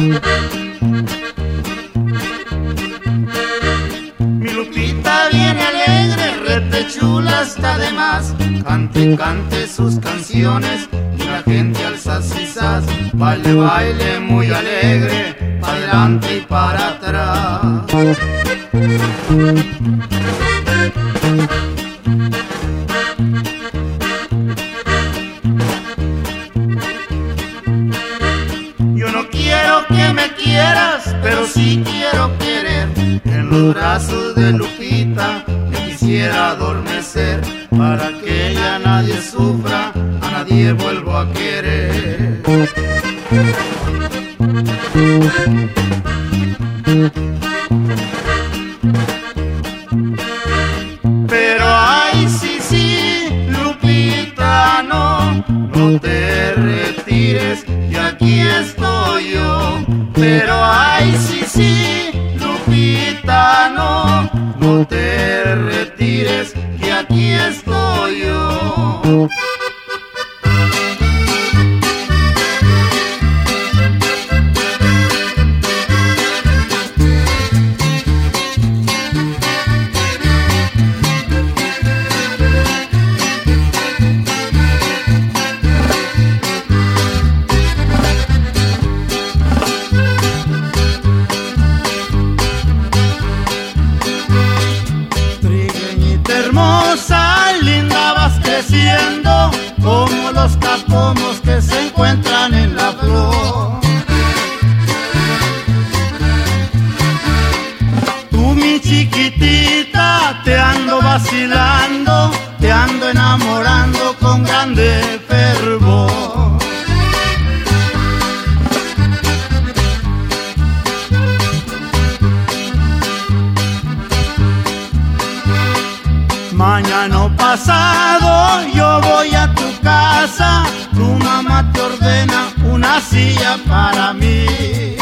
Mi Lupita viene alegre, rete chula está de más. Cante, cante sus canciones y la gente alza sisas. Baile, baile muy alegre, para adelante y para atrás. Quieras, pero sí quiero querer. En los brazos de Lupita me quisiera adormecer para que ella nadie sufra, a nadie vuelvo a querer. No, te retires, que aquí estoy yo. Ando enamorando con grande fervor. Mañana pasado yo voy a tu casa, tu mamá te ordena una silla para mí.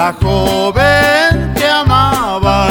La joven que amaba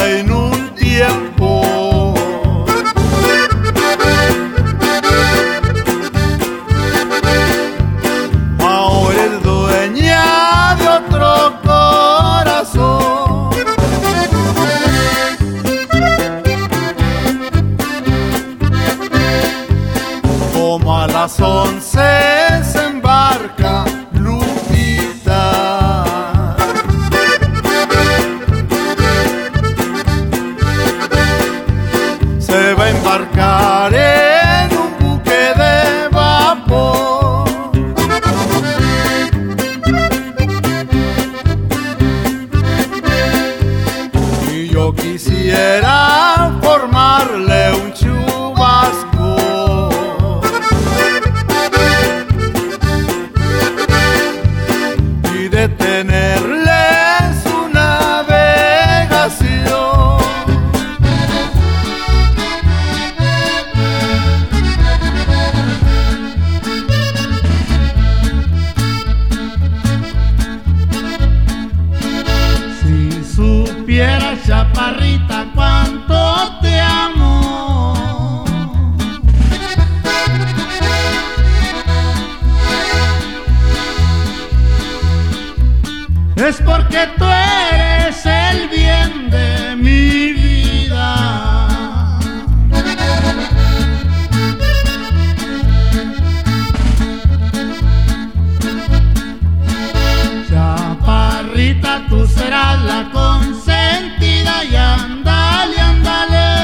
Es porque tú eres el bien de mi vida. Chaparrita, tú serás la consentida y andale, andale.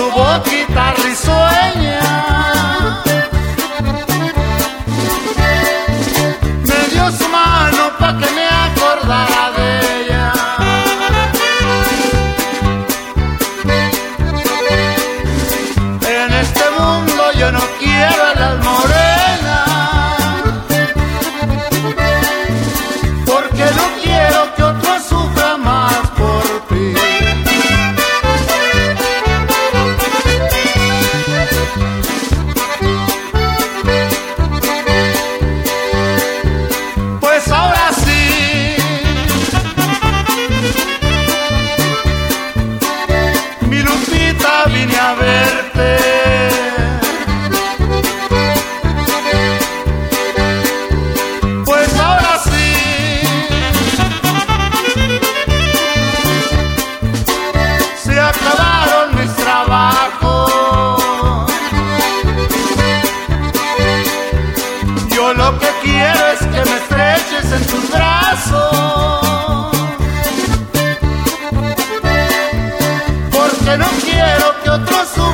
Su boquita risueña. nunca vine a verte. Pues ahora sí, se acabaron mis trabajos. Yo lo que quiero es que me estreches en tus brazos. porque no eu trouxe